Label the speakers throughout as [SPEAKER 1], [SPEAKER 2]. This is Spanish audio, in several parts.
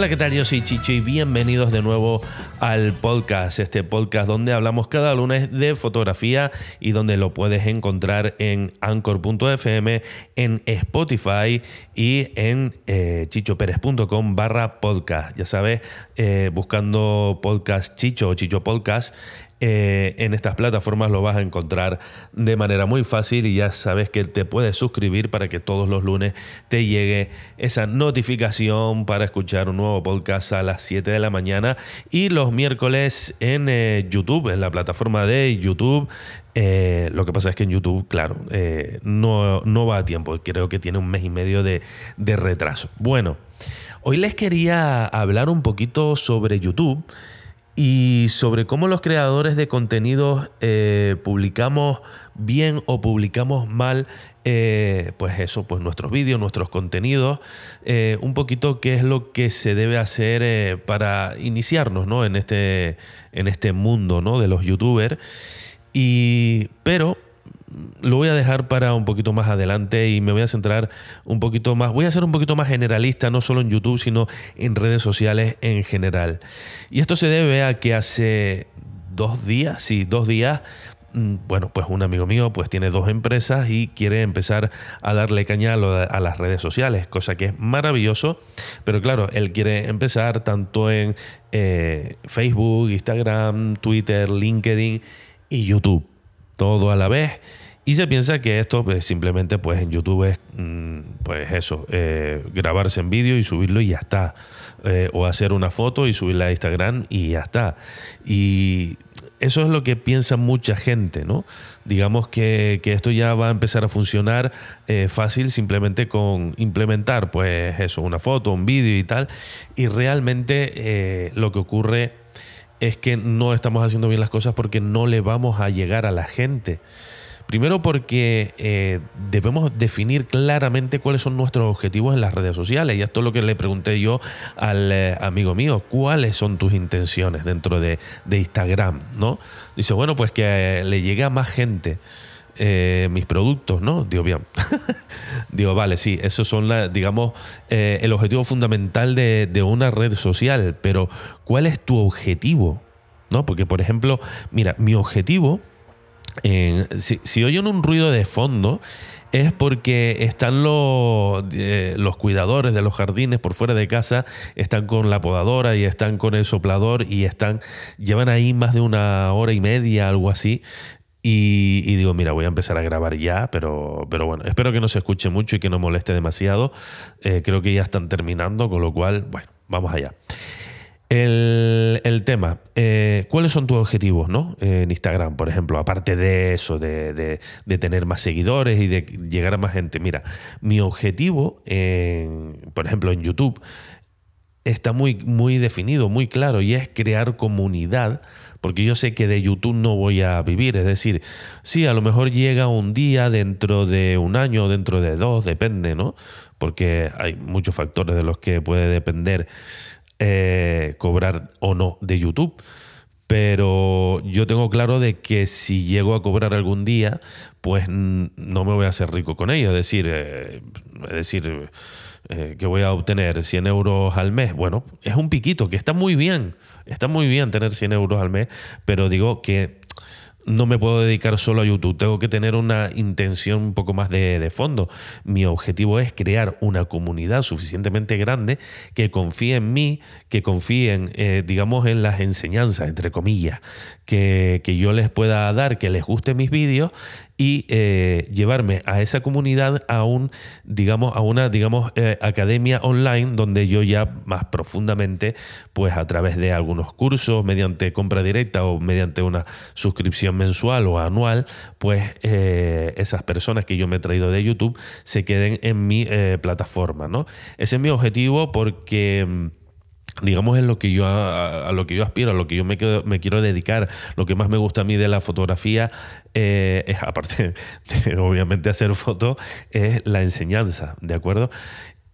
[SPEAKER 1] Hola, ¿qué tal? Yo soy Chicho y bienvenidos de nuevo al podcast, este podcast donde hablamos cada lunes de fotografía y donde lo puedes encontrar en anchor.fm, en Spotify y en eh, chichoperez.com barra podcast. Ya sabes, eh, buscando podcast Chicho o Chicho Podcast eh, en estas plataformas lo vas a encontrar de manera muy fácil y ya sabes que te puedes suscribir para que todos los lunes te llegue esa notificación para escuchar un nuevo podcast a las 7 de la mañana y los miércoles en eh, YouTube, en la plataforma de YouTube. Eh, lo que pasa es que en YouTube, claro, no, no, va a tiempo. Creo que tiene un mes y medio de, de retraso. Bueno, hoy les quería hablar un poquito sobre YouTube y sobre cómo los creadores de contenidos eh, publicamos bien o publicamos mal, eh, pues eso, pues nuestros vídeos, nuestros contenidos, eh, un poquito qué es lo que se debe hacer para iniciarnos ¿no? en, este, en este mundo ¿no? de los youtubers. Y, pero lo voy a dejar para un poquito más adelante y me voy a centrar un poquito más, voy a ser un poquito más generalista, no solo en YouTube, sino en redes sociales en general. Y esto se debe a que hace dos días, sí, dos días, mm, bueno, pues un amigo mío pues tiene dos empresas y quiere empezar a darle caña a, las redes sociales, cosa que es maravilloso, pero claro, él quiere empezar tanto en eh, Facebook, Instagram, Twitter, LinkedIn y YouTube, todo a la vez. Y se piensa que esto pues, simplemente pues en YouTube es mm, pues eso, eh, grabarse en vídeo y subirlo y ya está. Eh, o hacer una foto y subirla a Instagram y ya está. Y eso es lo que piensa mucha gente, ¿no? Digamos que, esto ya va a empezar a funcionar eh, fácil simplemente con implementar, pues eso, una foto, un vídeo y tal. Y realmente lo que ocurre es que no estamos haciendo bien las cosas porque no le vamos a llegar a la gente. Primero porque eh, debemos definir claramente cuáles son nuestros objetivos en las redes sociales. Y esto es lo que le pregunté yo al eh, amigo mío. ¿Cuáles son tus intenciones dentro de, Instagram? ¿no? Dice, bueno, pues que le llegue a más gente. Eh, mis productos, ¿no? Digo, bien. Digo, vale, sí, esos son, la, digamos, el objetivo fundamental de, de, una red social, pero ¿cuál es tu objetivo? ¿No? Porque, por ejemplo, mira, mi objetivo si, oyen un ruido de fondo, es porque están los, eh, los cuidadores de los jardines por fuera de casa, están con la podadora y están con el soplador y están, llevan ahí más de una hora y media, algo así. Y, digo, mira, voy a empezar a grabar ya, pero, pero bueno, espero que no se escuche mucho y que no moleste demasiado. Eh, creo que ya están terminando, con lo cual, bueno, vamos allá. El, tema, eh, ¿cuáles son tus objetivos ¿no? en Instagram, por ejemplo? Aparte de eso, de, tener más seguidores y de llegar a más gente. Mira, mi objetivo, por ejemplo, en YouTube, está muy, muy definido, muy claro, y es crear comunidad, porque yo sé que de YouTube no voy a vivir. Es decir, sí, a lo mejor llega un día dentro de un año, dentro de dos, depende, ¿no? Porque hay muchos factores de los que puede depender eh, cobrar o no de YouTube. Pero yo tengo claro de que si llego a cobrar algún día, pues no me voy a hacer rico con ello. Es decir, eh, es decir eh, que voy a obtener 100 euros al mes. Bueno, es un piquito, que está muy bien. Está muy bien tener 100 euros al mes, pero digo que no me puedo dedicar solo a YouTube, tengo que tener una intención un poco más de, fondo. Mi objetivo es crear una comunidad suficientemente grande que confíe en mí, que confíen, eh, digamos, en las enseñanzas, entre comillas, que, que yo les pueda dar, que les guste mis vídeos y eh, llevarme a esa comunidad a un, digamos, a una, digamos, eh, academia online donde yo ya más profundamente, pues a través de algunos cursos, mediante compra directa o mediante una suscripción mensual o anual, pues eh, esas personas que yo me he traído de YouTube se queden en mi plataforma, ¿no? Ese es mi objetivo porque mm, digamos en lo que yo a, lo que yo aspiro, a lo que yo me, me, quiero dedicar, lo que más me gusta a mí de la fotografía eh, es aparte de, obviamente hacer fotos es la enseñanza, ¿de acuerdo?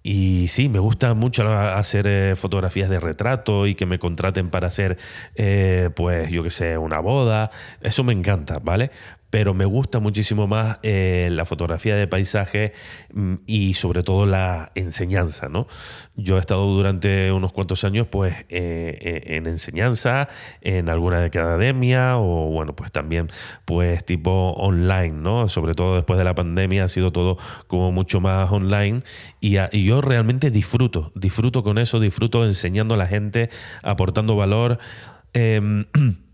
[SPEAKER 1] Y sí, me gusta mucho hacer eh, fotografías de retrato y que me contraten para hacer, eh, pues, yo qué sé, una boda. Eso me encanta, ¿vale? Pero me gusta muchísimo más eh, la fotografía de paisaje mm, y sobre todo la enseñanza, ¿no? Yo he estado durante unos cuantos años pues eh, eh, en enseñanza, en alguna academia o bueno, pues también pues tipo online, ¿no? Sobre todo después de la pandemia ha sido todo como mucho más online y, yo realmente disfruto, disfruto con eso, disfruto enseñando a la gente, aportando valor. Em,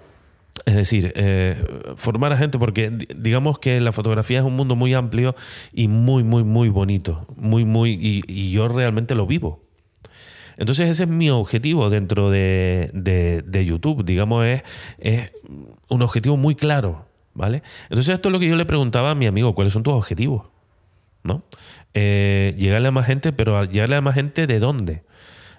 [SPEAKER 1] Es decir, eh, formar a gente, porque digamos que la fotografía es un mundo muy amplio y muy, muy, muy bonito. Muy, muy. Y, yo realmente lo vivo. Entonces, ese es mi objetivo dentro de, de, YouTube. Digamos, es, es, un objetivo muy claro. ¿Vale? Entonces, esto es lo que yo le preguntaba a mi amigo: ¿cuáles son tus objetivos? ¿No? Eh, llegarle a más gente, pero llegarle a más gente de dónde?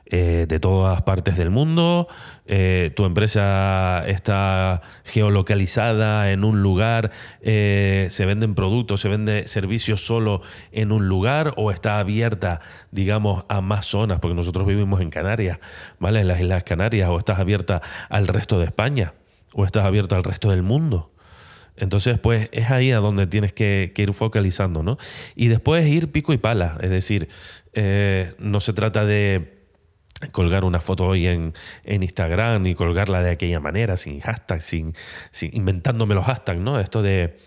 [SPEAKER 1] Eh, de todas partes del mundo, eh, tu empresa está geolocalizada en un lugar, eh, se venden productos, se vende servicios solo en un lugar o está abierta, digamos, a más zonas, porque nosotros vivimos en Canarias, ¿vale? En las Islas Canarias, o estás abierta al resto de España, o estás abierto al resto del mundo. Entonces, pues es ahí a donde tienes que, ir focalizando, ¿no? Y después ir pico y pala, es decir, no se trata de colgar una foto hoy en, Instagram y colgarla de aquella manera, sin hashtag, sin, inventándome los hashtags, ¿no? Esto de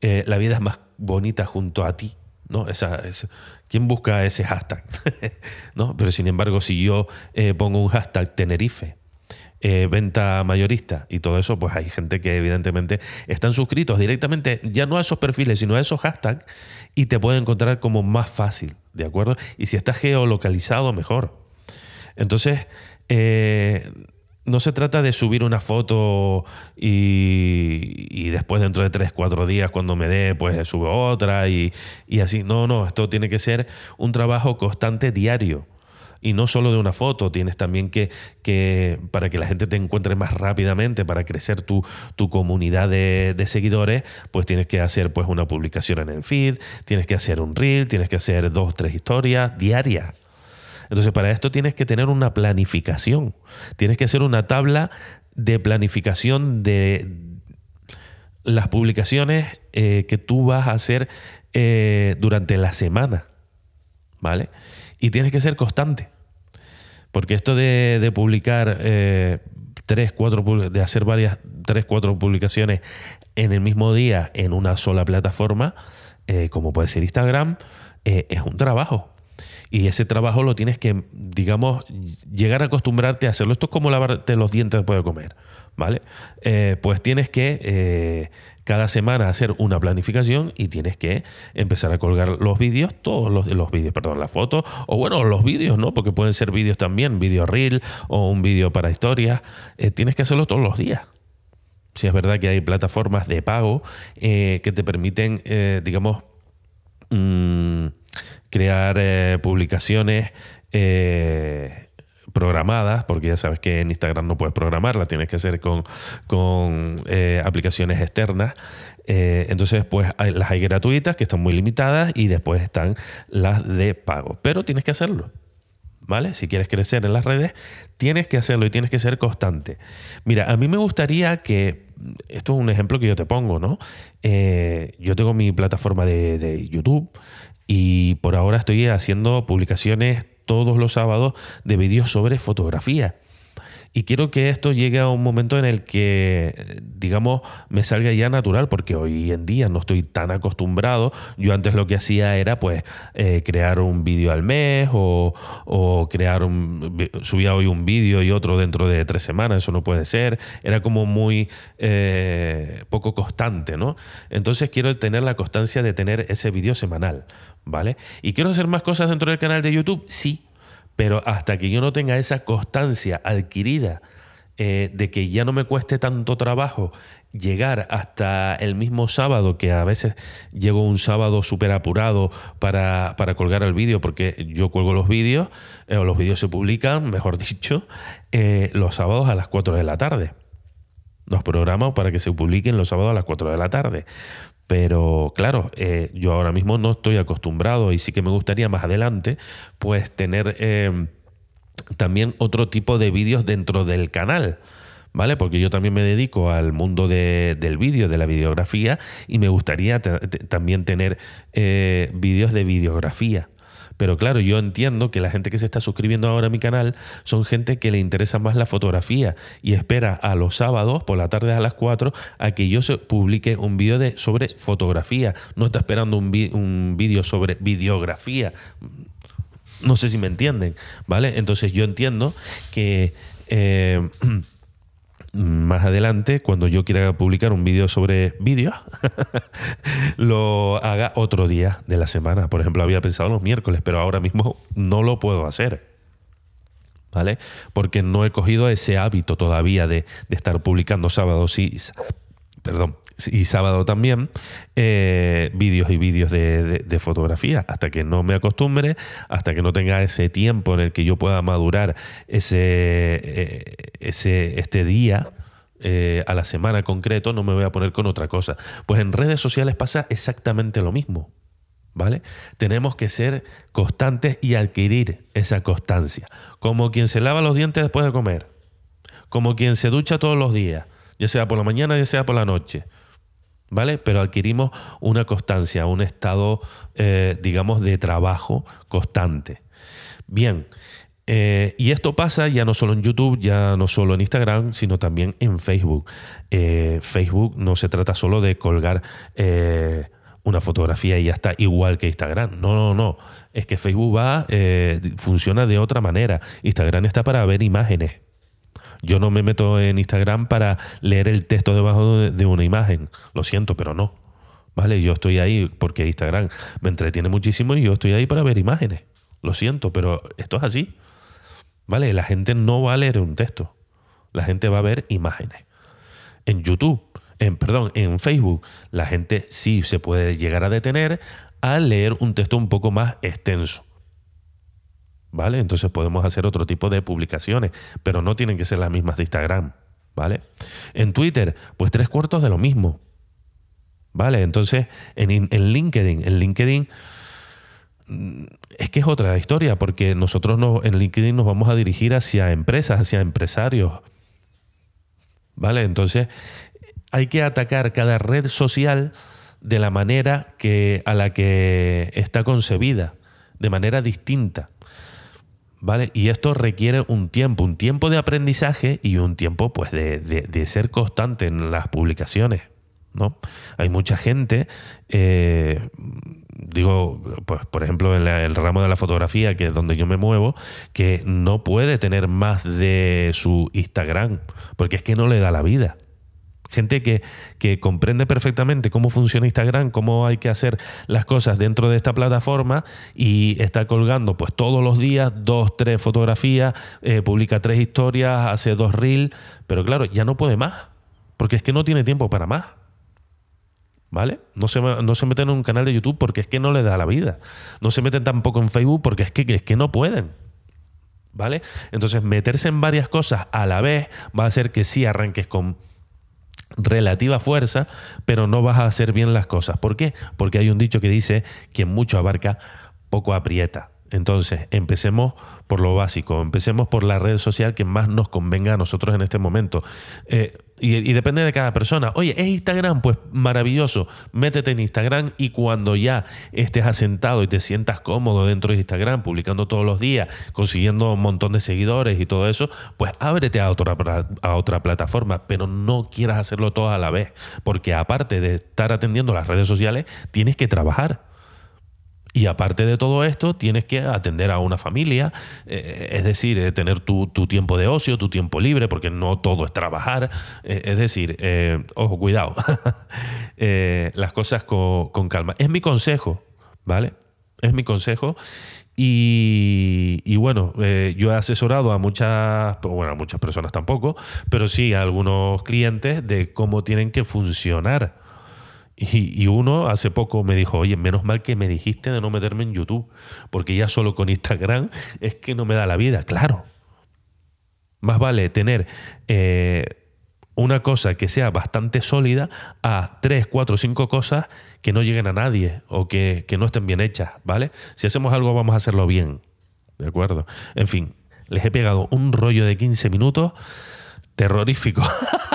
[SPEAKER 1] eh, la vida es más bonita junto a ti, ¿no? Esa, es, ¿Quién busca ese hashtag? ¿no? Pero sin embargo, si yo eh, pongo un hashtag Tenerife, eh, venta mayorista y todo eso, pues hay gente que evidentemente están suscritos directamente ya no a esos perfiles, sino a esos hashtags y te pueden encontrar como más fácil, ¿de acuerdo? Y si estás geolocalizado, mejor. Entonces, eh, no se trata de subir una foto y, después dentro de 3, 4 días cuando me dé, pues subo otra y, así. No, no, esto tiene que ser un trabajo constante diario. Y no solo de una foto, tienes también que, que para que la gente te encuentre más rápidamente, para crecer tu, tu comunidad de, de, seguidores, pues tienes que hacer pues una publicación en el feed, tienes que hacer un reel, tienes que hacer dos, tres historias diarias entonces, para esto tienes que tener una planificación. Tienes que hacer una tabla de planificación de las publicaciones eh, que tú vas a hacer eh, durante la semana. ¿Vale? Y tienes que ser constante. Porque esto de, publicar eh, tres, cuatro, de hacer varias, tres, cuatro publicaciones en el mismo día en una sola plataforma, como puede ser Instagram, es un trabajo. Y ese trabajo lo tienes que, digamos, llegar a acostumbrarte a hacerlo. Esto es como lavarte los dientes después de comer, ¿vale? Eh, pues tienes que eh, cada semana hacer una planificación y tienes que empezar a colgar los vídeos, todos los, los vídeos, perdón, las fotos, o bueno, los vídeos, ¿no? Porque pueden ser vídeos también, vídeo reel o un vídeo para historias. Eh, tienes que hacerlo todos los días. Si es verdad que hay plataformas de pago que te permiten, digamos, mm, crear eh, publicaciones eh, programadas, porque ya sabes que en Instagram no puedes programarlas, tienes que hacer con, con eh, aplicaciones externas. entonces, pues las hay gratuitas que están muy limitadas y después están las de pago. Pero tienes que hacerlo. ¿Vale? Si quieres crecer en las redes, tienes que hacerlo y tienes que ser constante. Mira, a mí me gustaría que, esto es un ejemplo que yo te pongo, ¿no? yo tengo mi plataforma de, de YouTube, y por ahora estoy haciendo publicaciones todos los sábados de vídeos sobre fotografía. Y quiero que esto llegue a un momento en el que, digamos, me salga ya natural, porque hoy en día no estoy tan acostumbrado. Yo antes lo que hacía era, pues, eh, crear un vídeo al mes o, crear un... Subía hoy un vídeo y otro dentro de tres semanas, eso no puede ser. Era como muy eh, poco constante, ¿no? Entonces quiero tener la constancia de tener ese vídeo semanal, ¿vale? ¿Y quiero hacer más cosas dentro del canal de YouTube? Sí pero hasta que yo no tenga esa constancia adquirida eh, de que ya no me cueste tanto trabajo llegar hasta el mismo sábado, que a veces llego un sábado súper apurado para, colgar el vídeo, porque yo cuelgo los vídeos, eh, o los vídeos se publican, mejor dicho, eh, los sábados a las 4 de la tarde. Los programo para que se publiquen los sábados a las 4 de la tarde. Pero claro, eh, yo ahora mismo no estoy acostumbrado y sí que me gustaría más adelante pues tener eh, también otro tipo de vídeos dentro del canal. ¿vale? Porque yo también me dedico al mundo del vídeo, de la videografía, y me gustaría también tener eh, vídeos de videografía. Pero claro, yo entiendo que la gente que se está suscribiendo ahora a mi canal son gente que le interesa más la fotografía y espera a los sábados por la tarde a las 4 a que yo se publique un vídeo sobre fotografía. No está esperando un vídeo sobre videografía. No sé si me entienden, ¿vale? Entonces yo entiendo que... Eh, más adelante, cuando yo quiera publicar un vídeo sobre vídeo, lo haga otro día de la semana. Por ejemplo, había pensado los miércoles, pero ahora mismo no lo puedo hacer. ¿Vale? Porque no he cogido ese hábito todavía de, estar publicando sábados y, perdón, y sábado también eh, vídeos y vídeos de, fotografía hasta que no me acostumbre hasta que no tenga ese tiempo en el que yo pueda madurar ese, eh, ese este día eh, a la semana concreto no me voy a poner con otra cosa pues en redes sociales pasa exactamente lo mismo ¿Vale? Tenemos que ser constantes y adquirir esa constancia. Como quien se lava los dientes después de comer. Como quien se ducha todos los días, ya sea por la mañana, ya sea por la noche. ¿Vale? Pero adquirimos una constancia, un estado, eh, digamos, de trabajo constante. Bien, eh, y esto pasa ya no solo en YouTube, ya no solo en Instagram, sino también en Facebook. Eh, Facebook no se trata solo de colgar una fotografía y ya está igual que Instagram. No, no, no. Es que Facebook va, funciona de otra manera. Instagram está para ver imágenes. Yo no me meto en Instagram para leer el texto debajo de una imagen. Lo siento, pero no. ¿Vale? Yo estoy ahí porque Instagram me entretiene muchísimo y yo estoy ahí para ver imágenes. Lo siento, pero esto es así. ¿Vale? La gente no va a leer un texto. La gente va a ver imágenes. En YouTube, en, perdón, en Facebook, la gente sí se puede llegar a detener a leer un texto un poco más extenso. ¿Vale? Entonces podemos hacer otro tipo de publicaciones, pero no tienen que ser las mismas de Instagram, ¿vale? En Twitter, pues tres cuartos de lo mismo, ¿vale? Entonces, en, en LinkedIn, en LinkedIn mm, es que es otra historia, porque nosotros no, en LinkedIn nos vamos a dirigir hacia empresas, hacia empresarios, ¿vale? Entonces, hay que atacar cada red social de la manera que, a la que está concebida, de manera distinta. ¿Vale? Y esto requiere un tiempo, un tiempo de aprendizaje y un tiempo pues, de, ser constante en las publicaciones. ¿no? Hay mucha gente, eh, digo, pues, por ejemplo, en el ramo de la fotografía, que es donde yo me muevo, que no puede tener más de su Instagram, porque es que no le da la vida. Gente que, que, comprende perfectamente cómo funciona Instagram, cómo hay que hacer las cosas dentro de esta plataforma y está colgando pues todos los días dos, tres fotografías, eh, publica tres historias, hace dos reels, pero claro, ya no puede más, porque es que no tiene tiempo para más. ¿Vale? No se, no se meten en un canal de YouTube porque es que no le da la vida. No se meten tampoco en Facebook porque es que, es que no pueden. ¿Vale? Entonces, meterse en varias cosas a la vez va a hacer que sí arranques con relativa fuerza, pero no vas a hacer bien las cosas. ¿Por qué? Porque hay un dicho que dice, quien mucho abarca, poco aprieta. Entonces, empecemos por lo básico, empecemos por la red social que más nos convenga a nosotros en este momento. Eh, y, depende de cada persona. Oye, ¿es Instagram? Pues maravilloso. Métete en Instagram y cuando ya estés asentado y te sientas cómodo dentro de Instagram, publicando todos los días, consiguiendo un montón de seguidores y todo eso, pues ábrete a otra, a otra plataforma, pero no quieras hacerlo todo a la vez, porque aparte de estar atendiendo las redes sociales, tienes que trabajar. Y aparte de todo esto, tienes que atender a una familia, eh, es decir, eh, tener tu, tiempo de ocio, tu tiempo libre, porque no todo es trabajar. Eh, es decir, ojo, cuidado, las cosas con, calma. Es mi consejo, ¿vale? Es mi consejo. Y, bueno, yo he asesorado a muchas, bueno, a muchas personas tampoco, pero sí a algunos clientes de cómo tienen que funcionar y, uno hace poco me dijo, oye, menos mal que me dijiste de no meterme en YouTube, porque ya solo con Instagram es que no me da la vida, claro. Más vale tener eh, una cosa que sea bastante sólida a tres, cuatro, cinco cosas que no lleguen a nadie o que, que no estén bien hechas, ¿vale? Si hacemos algo vamos a hacerlo bien, ¿de acuerdo? En fin, les he pegado un rollo de 15 minutos terrorífico.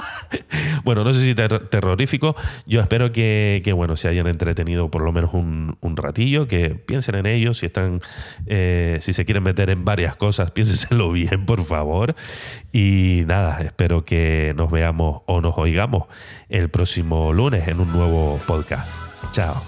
[SPEAKER 1] bueno, no sé si terrorífico. Yo espero que, bueno, se hayan entretenido por lo menos un, ratillo, que piensen en ello. Si están, eh, si se quieren meter en varias cosas, piénsenselo bien, por favor. Y nada, espero que nos veamos o nos oigamos el próximo lunes en un nuevo podcast. Chao.